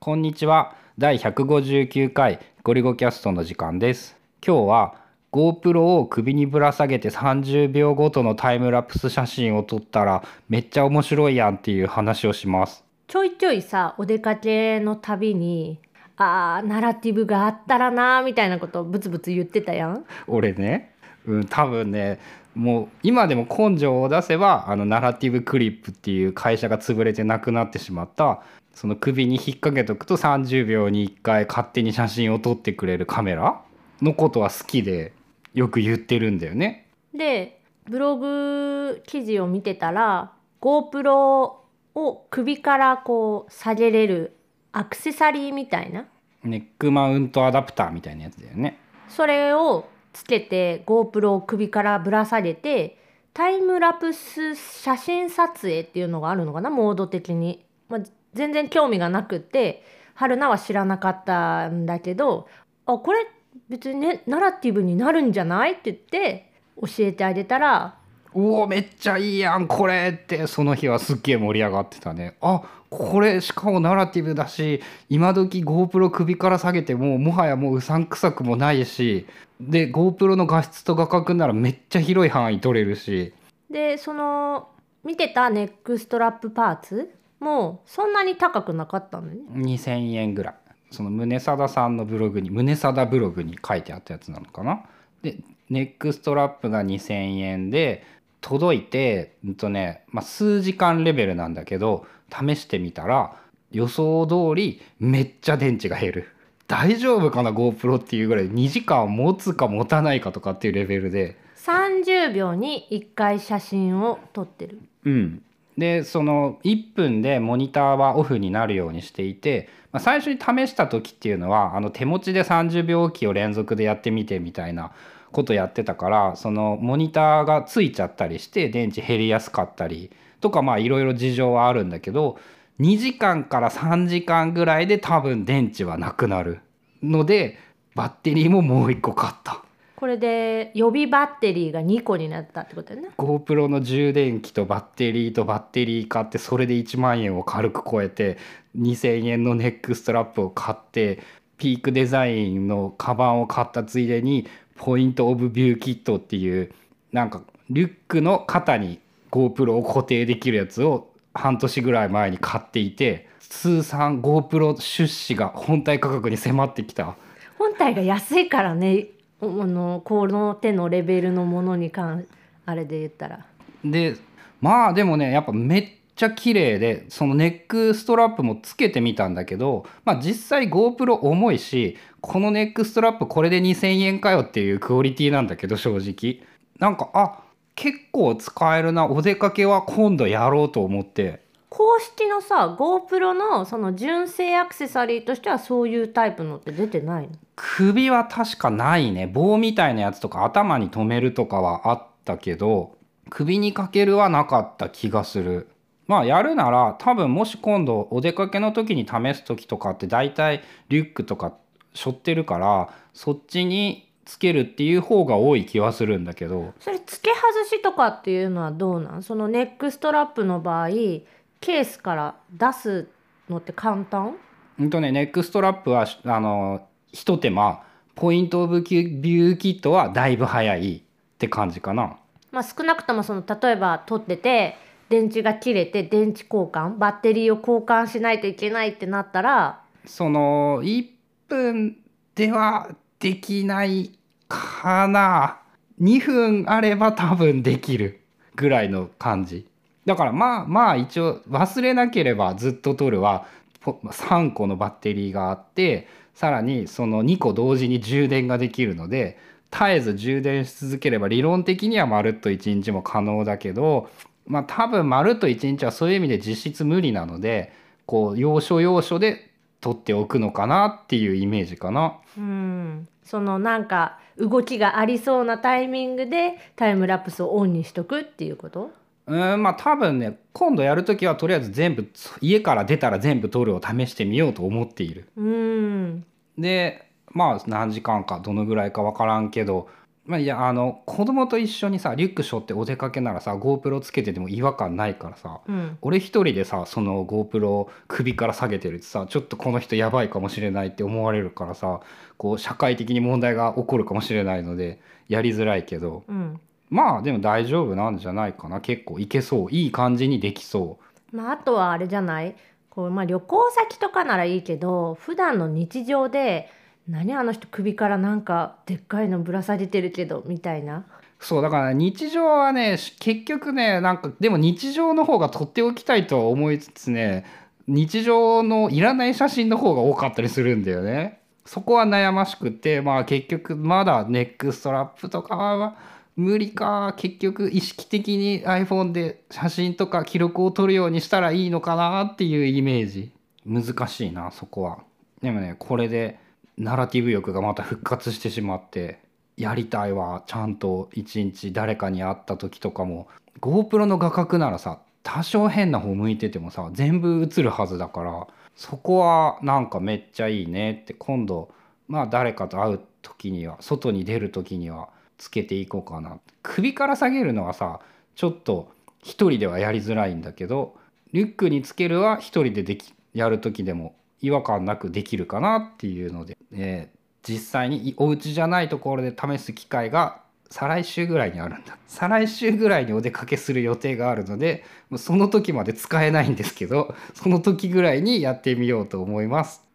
こんにちは。第159回ゴリゴキャストの時間です。今日は GoPro を首にぶら下げて30秒ごとのタイムラプス写真を撮ったらめっちゃ面白いやんっていう話をします。ちょいちょいさお出かけのたびにあーナラティブがあったらなーみたいなことをブツブツ言ってたやん。俺ねうん多分ねもう今でも根性を出せばあのナラティブクリップっていう会社が潰れてなくなってしまったその首に引っ掛けとくと30秒に1回勝手に写真を撮ってくれるカメラのことは好きでよく言ってるんだよね。でブログ記事を見てたら GoPro を首からこう下げれるアクセサリーみたいなネックマウントアダプターみたいなやつだよね。それをつけて GoPro を首からぶら下げてタイムラプス写真撮影っていうのがあるのかなモード的に、まあ、全然興味がなくって春菜は知らなかったんだけどあこれ別にねナラティブになるんじゃない？って言って教えてあげたらおおめっちゃいいやんこれってその日はすっげえ盛り上がってたね。あこれしかもナラティブだし今時 GoPro 首から下げてももはやもううさんくさくもないしで GoPro の画質と画角ならめっちゃ広い範囲撮れるし。でその見てたネックストラップパーツもそんなに高くなかったんだよね2000円ぐらい。その宗貞さんのブログに宗貞ブログに書いてあったやつなのかな。でネックストラップが2000円で届いて、うんとねまあ、数時間レベルなんだけど試してみたら予想通りめっちゃ電池が減る。大丈夫かな GoPro っていうぐらい。2時間持つか持たないかとかっていうレベルで。30秒に1回写真を撮ってる。うん。でその1分でモニターはオフになるようにしていて、まあ、最初に試した時っていうのはあの手持ちで30秒おきを連続でやってみてみたいなことやってたからそのモニターがついちゃったりして電池減りやすかったりとかまあいろいろ事情はあるんだけど2時間から3時間ぐらいで多分電池はなくなるのでバッテリーももう1個買った。これで予備バッテリーが2個になったってことだよね GoPro の充電器とバッテリーとバッテリー買ってそれで1万円を軽く超えて2,000円のネックストラップを買ってピークデザインのカバンを買ったついでにポイント・オブ・ビューキットっていうなんかリュックの肩に GoPro を固定できるやつを半年ぐらい前に買っていて通算 GoPro 出資が本体価格に迫ってきた。本体が安いからねあのこの手のレベルのものに関あれで言ったら。でまあでもねやっぱめっちゃ綺麗でそのネックストラップもつけてみたんだけど、まあ、実際 GoPro 重いしこのネックストラップこれで2,000円かよっていうクオリティなんだけど正直。なんかあ結構使えるな。お出かけは今度やろうと思って。公式のさ GoPro のその純正アクセサリーとしてはそういうタイプのって出てないの？首は確かないね。棒みたいなやつとか頭に留めるとかはあったけど首にかけるはなかった気がするまあやるなら多分もし今度お出かけの時に試す時とかって大体リュックとか背負ってるからそっちにつけるっていう方が多い気はするんだけど。それ付け外しとかっていうのはどうなん？そのネックストラップの場合ケースから出すのって簡単？うんとねネックストラップはあのひと手間。ポイント・オブ・ビューキットはだいぶ早いって感じかな。まあ少なくともその例えば撮ってて電池が切れて電池交換バッテリーを交換しないといけないってなったらその1分ではできないかな。2分あれば多分できるぐらいの感じ。だからまあまあ一応忘れなければずっと撮るは3個のバッテリーがあってさらにその2個同時に充電ができるので絶えず充電し続ければ理論的にはまるっと1日も可能だけどまあ多分まるっと1日はそういう意味で実質無理なのでこう要所要所で取っておくのかなっていうイメージかな。うんそのなんか動きがありそうなタイミングでタイムラプスをオンにしとくっていうこと？うんまあ多分ね今度やる時はとりあえず全部家から出たら全部撮るを試してみようと思っている。うんでまあ何時間かどのぐらいか分からんけどまあいやあの子供と一緒にさリュック背負ってお出かけならさ GoPro つけてても違和感ないからさうん。俺一人でさその GoPro を首から下げてるってさちょっとこの人やばいかもしれないって思われるからさこう社会的に問題が起こるかもしれないのでやりづらいけど。うん。まあでも大丈夫なんじゃないかな。結構いけそう。いい感じにできそまあ、あとはあれじゃない？こう、まあ、旅行先とかならいいけど普段の日常で何あの人首からなんかでっかいのぶら下げてるけどみたいなそうだから日常はね結局ねなんかでも日常の方が撮っておきたいとは思いつつね日常のいらない写真の方が多かったりするんだよね。そこは悩ましくてまあ結局まだネックストラップとかは無理か結局意識的に iPhone で写真とか記録を撮るようにしたらいいのかなっていうイメージ難しいなそこは。でもねこれでナラティブ欲がまた復活してしまってやりたいわちゃんと一日誰かに会った時とかも GoPro の画角ならさ多少変な方向いててもさ全部映るはずだからそこはなんかめっちゃいいねって今度まあ誰かと会う時には外に出る時にはつけていこうかな。首から下げるのはさちょっと一人ではやりづらいんだけどリュックにつけるは一人でできやる時でも違和感なくできるかなっていうので、えー実際にお家じゃないところで試す機会が再来週ぐらいにあるんだ。再来週ぐらいにお出かけする予定があるのでその時まで使えないんですけどその時ぐらいにやってみようと思います。